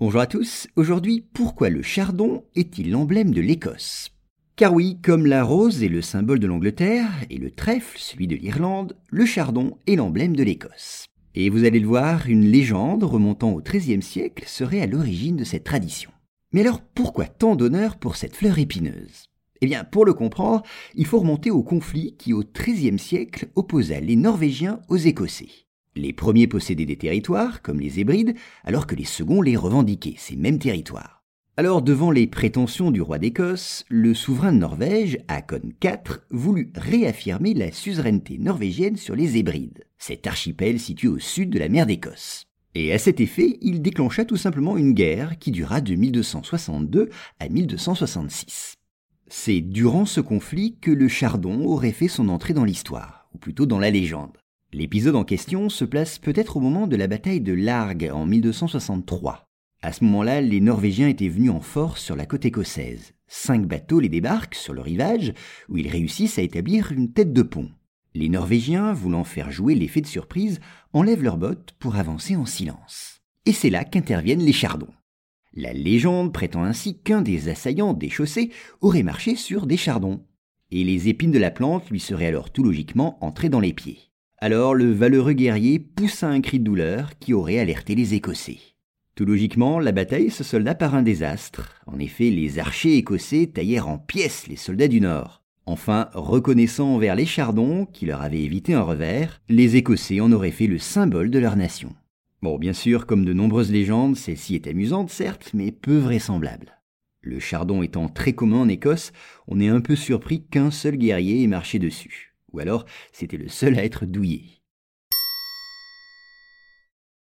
Bonjour à tous, aujourd'hui pourquoi le chardon est-il l'emblème de l'Écosse? Car oui, comme la rose est le symbole de l'Angleterre et le trèfle celui de l'Irlande, le chardon est l'emblème de l'Écosse. Et vous allez le voir, une légende remontant au XIIIe siècle serait à l'origine de cette tradition. Mais alors pourquoi tant d'honneur pour cette fleur épineuse? Eh bien, pour le comprendre, il faut remonter au conflit qui au XIIIe siècle opposa les Norvégiens aux Écossais. Les premiers possédaient des territoires, comme les Hébrides, alors que les seconds les revendiquaient, ces mêmes territoires. Alors, devant les prétentions du roi d'Écosse, le souverain de Norvège, Hakon IV, voulut réaffirmer la suzeraineté norvégienne sur les Hébrides, cet archipel situé au sud de la mer d'Écosse. Et à cet effet, il déclencha tout simplement une guerre qui dura de 1262 à 1266. C'est durant ce conflit que le chardon aurait fait son entrée dans l'histoire, ou plutôt dans la légende. L'épisode en question se place peut-être au moment de la bataille de Largue en 1263. À ce moment-là, les Norvégiens étaient venus en force sur la côte écossaise. Cinq bateaux les débarquent sur le rivage, où ils réussissent à établir une tête de pont. Les Norvégiens, voulant faire jouer l'effet de surprise, enlèvent leurs bottes pour avancer en silence. Et c'est là qu'interviennent les chardons. La légende prétend ainsi qu'un des assaillants des aurait marché sur des chardons. Et les épines de la plante lui seraient alors tout logiquement entrées dans les pieds. Alors le valeureux guerrier poussa un cri de douleur qui aurait alerté les Écossais. Tout logiquement, la bataille se solda par un désastre. En effet, les archers écossais taillèrent en pièces les soldats du Nord. Enfin, reconnaissant envers les Chardons, qui leur avaient évité un revers, les Écossais en auraient fait le symbole de leur nation. Bon, bien sûr, comme de nombreuses légendes, celle-ci est amusante, certes, mais peu vraisemblable. Le chardon étant très commun en Écosse, on est un peu surpris qu'un seul guerrier ait marché dessus ou alors c'était le seul à être douillé.